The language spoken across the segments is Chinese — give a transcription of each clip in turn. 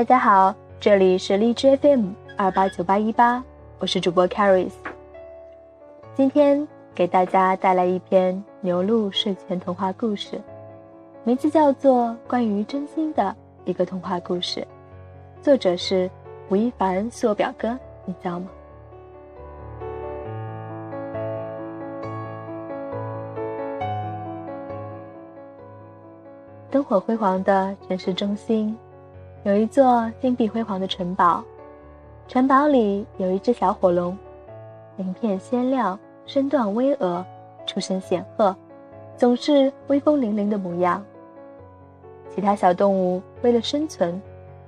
大家好，这里是荔枝 FM 二八九八一八，我是主播 Caris。今天给大家带来一篇牛鹿睡前童话故事，名字叫做《关于真心的一个童话故事》，作者是吴亦凡，是我表哥，你知道吗？灯火辉煌的城市中心。有一座金碧辉煌的城堡，城堡里有一只小火龙，鳞片鲜亮，身段巍峨，出身显赫，总是威风凛凛的模样。其他小动物为了生存，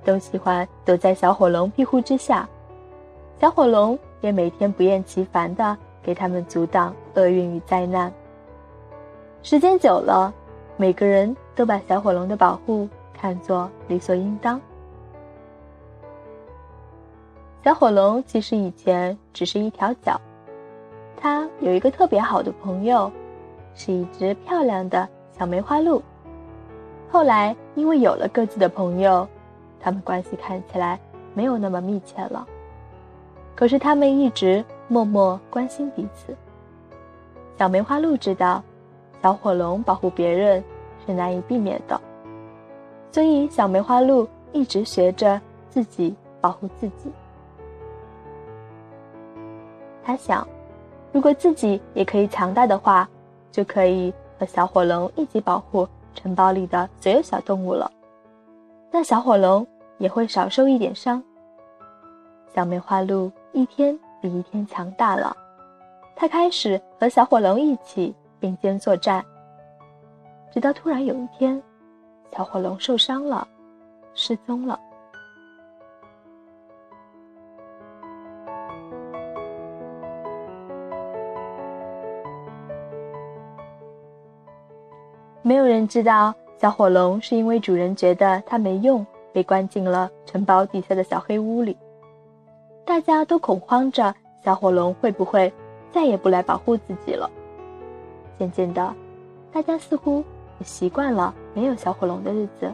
都喜欢躲在小火龙庇护之下，小火龙也每天不厌其烦地给他们阻挡厄运与灾难。时间久了，每个人都把小火龙的保护。看作理所应当。小火龙其实以前只是一条脚，它有一个特别好的朋友，是一只漂亮的小梅花鹿。后来因为有了各自的朋友，他们关系看起来没有那么密切了。可是他们一直默默关心彼此。小梅花鹿知道，小火龙保护别人是难以避免的。所以，小梅花鹿一直学着自己保护自己。他想，如果自己也可以强大的话，就可以和小火龙一起保护城堡里的所有小动物了。那小火龙也会少受一点伤。小梅花鹿一天比一天强大了，它开始和小火龙一起并肩作战，直到突然有一天。小火龙受伤了，失踪了。没有人知道小火龙是因为主人觉得它没用，被关进了城堡底下的小黑屋里。大家都恐慌着，小火龙会不会再也不来保护自己了？渐渐的，大家似乎……习惯了没有小火龙的日子，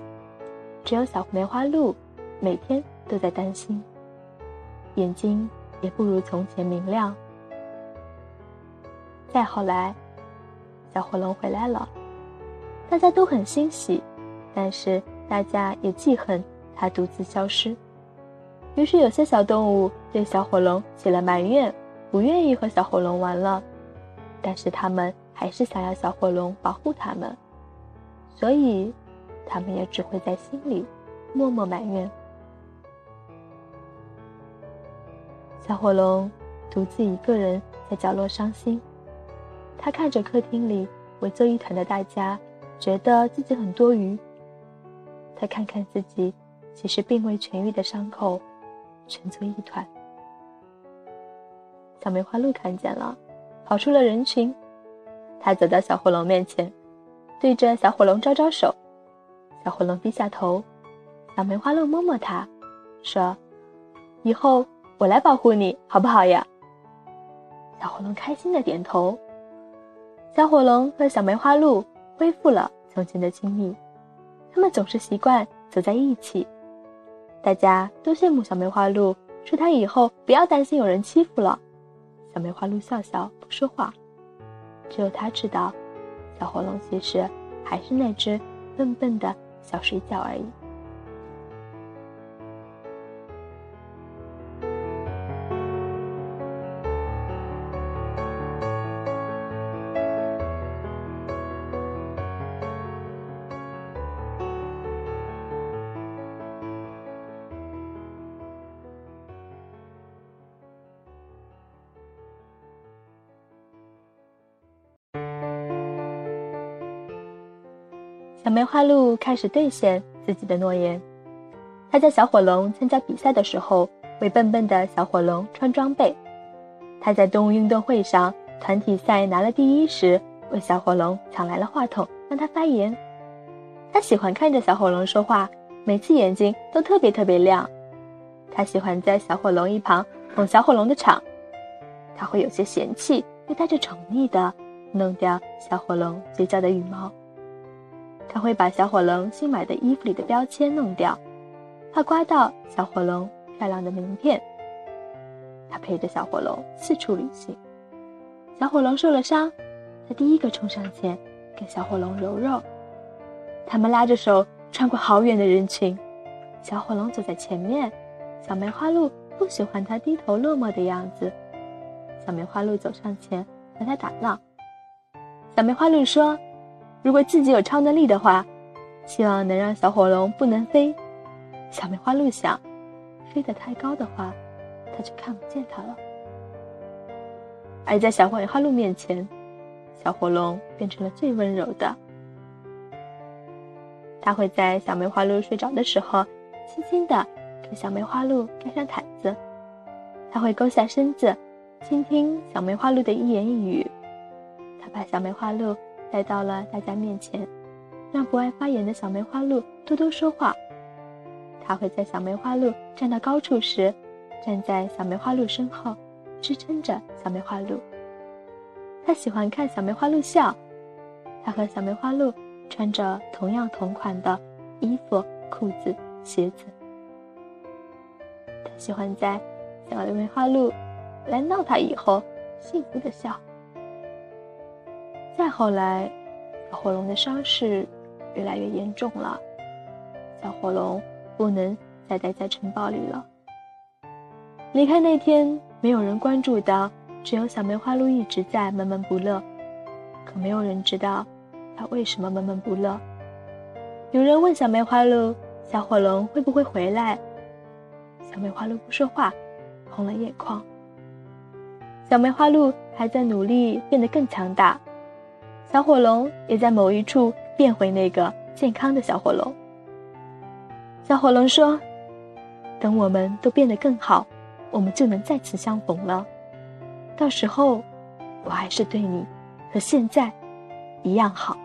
只有小梅花鹿，每天都在担心，眼睛也不如从前明亮。再后来，小火龙回来了，大家都很欣喜，但是大家也记恨它独自消失。于是有些小动物对小火龙起了埋怨，不愿意和小火龙玩了，但是他们还是想要小火龙保护他们。所以，他们也只会在心里默默埋怨。小火龙独自一个人在角落伤心，他看着客厅里围坐一团的大家，觉得自己很多余。他看看自己其实并未痊愈的伤口，蜷作一团。小梅花鹿看见了，跑出了人群，他走到小火龙面前。对着小火龙招招手，小火龙低下头，小梅花鹿摸摸它，说：“以后我来保护你，好不好呀？”小火龙开心的点头。小火龙和小梅花鹿恢复了从前的亲密，他们总是习惯走在一起。大家都羡慕小梅花鹿，说它以后不要担心有人欺负了。小梅花鹿笑笑不说话，只有它知道。小火龙其实还是那只笨笨的小水饺而已。小梅花鹿开始兑现自己的诺言。他在小火龙参加比赛的时候，为笨笨的小火龙穿装备；他在动物运动会上团体赛拿了第一时，为小火龙抢来了话筒，让他发言。他喜欢看着小火龙说话，每次眼睛都特别特别亮。他喜欢在小火龙一旁捧小火龙的场，他会有些嫌弃，又带着宠溺的弄掉小火龙嘴角的羽毛。他会把小火龙新买的衣服里的标签弄掉，怕刮到小火龙漂亮的名片。他陪着小火龙四处旅行。小火龙受了伤，他第一个冲上前给小火龙揉揉。他们拉着手穿过好远的人群，小火龙走在前面。小梅花鹿不喜欢他低头落寞的样子。小梅花鹿走上前和他打闹。小梅花鹿说：“如果自己有超能力的话，希望能让小火龙不能飞。”小梅花鹿想，飞得太高的话，它就看不见它了。而在小梅花鹿面前，小火龙变成了最温柔的。它会在小梅花鹿睡着的时候，轻轻地给小梅花鹿盖上毯子。它会勾下身子，倾听小梅花鹿的一言一语。它把小梅花鹿带到了大家面前，让不爱发言的小梅花鹿多多说话。它会在小梅花鹿站到高处时，站在小梅花鹿身后，支撑着小梅花鹿。它喜欢看小梅花鹿笑。它和小梅花鹿。穿着同样同款的衣服、裤子、鞋子。他喜欢在小梅花鹿来闹他以后，幸福的笑。再后来，小火龙的伤势越来越严重了，小火龙不能再待在城堡里了。离开那天，没有人关注到，只有小梅花鹿一直在闷闷不乐，可没有人知道。他为什么闷闷不乐？有人问小梅花鹿：“小火龙会不会回来？”小梅花鹿不说话，红了眼眶。小梅花鹿还在努力变得更强大，小火龙也在某一处变回那个健康的小火龙。小火龙说：“等我们都变得更好，我们就能再次相逢了。到时候，我还是对你和现在一样好。”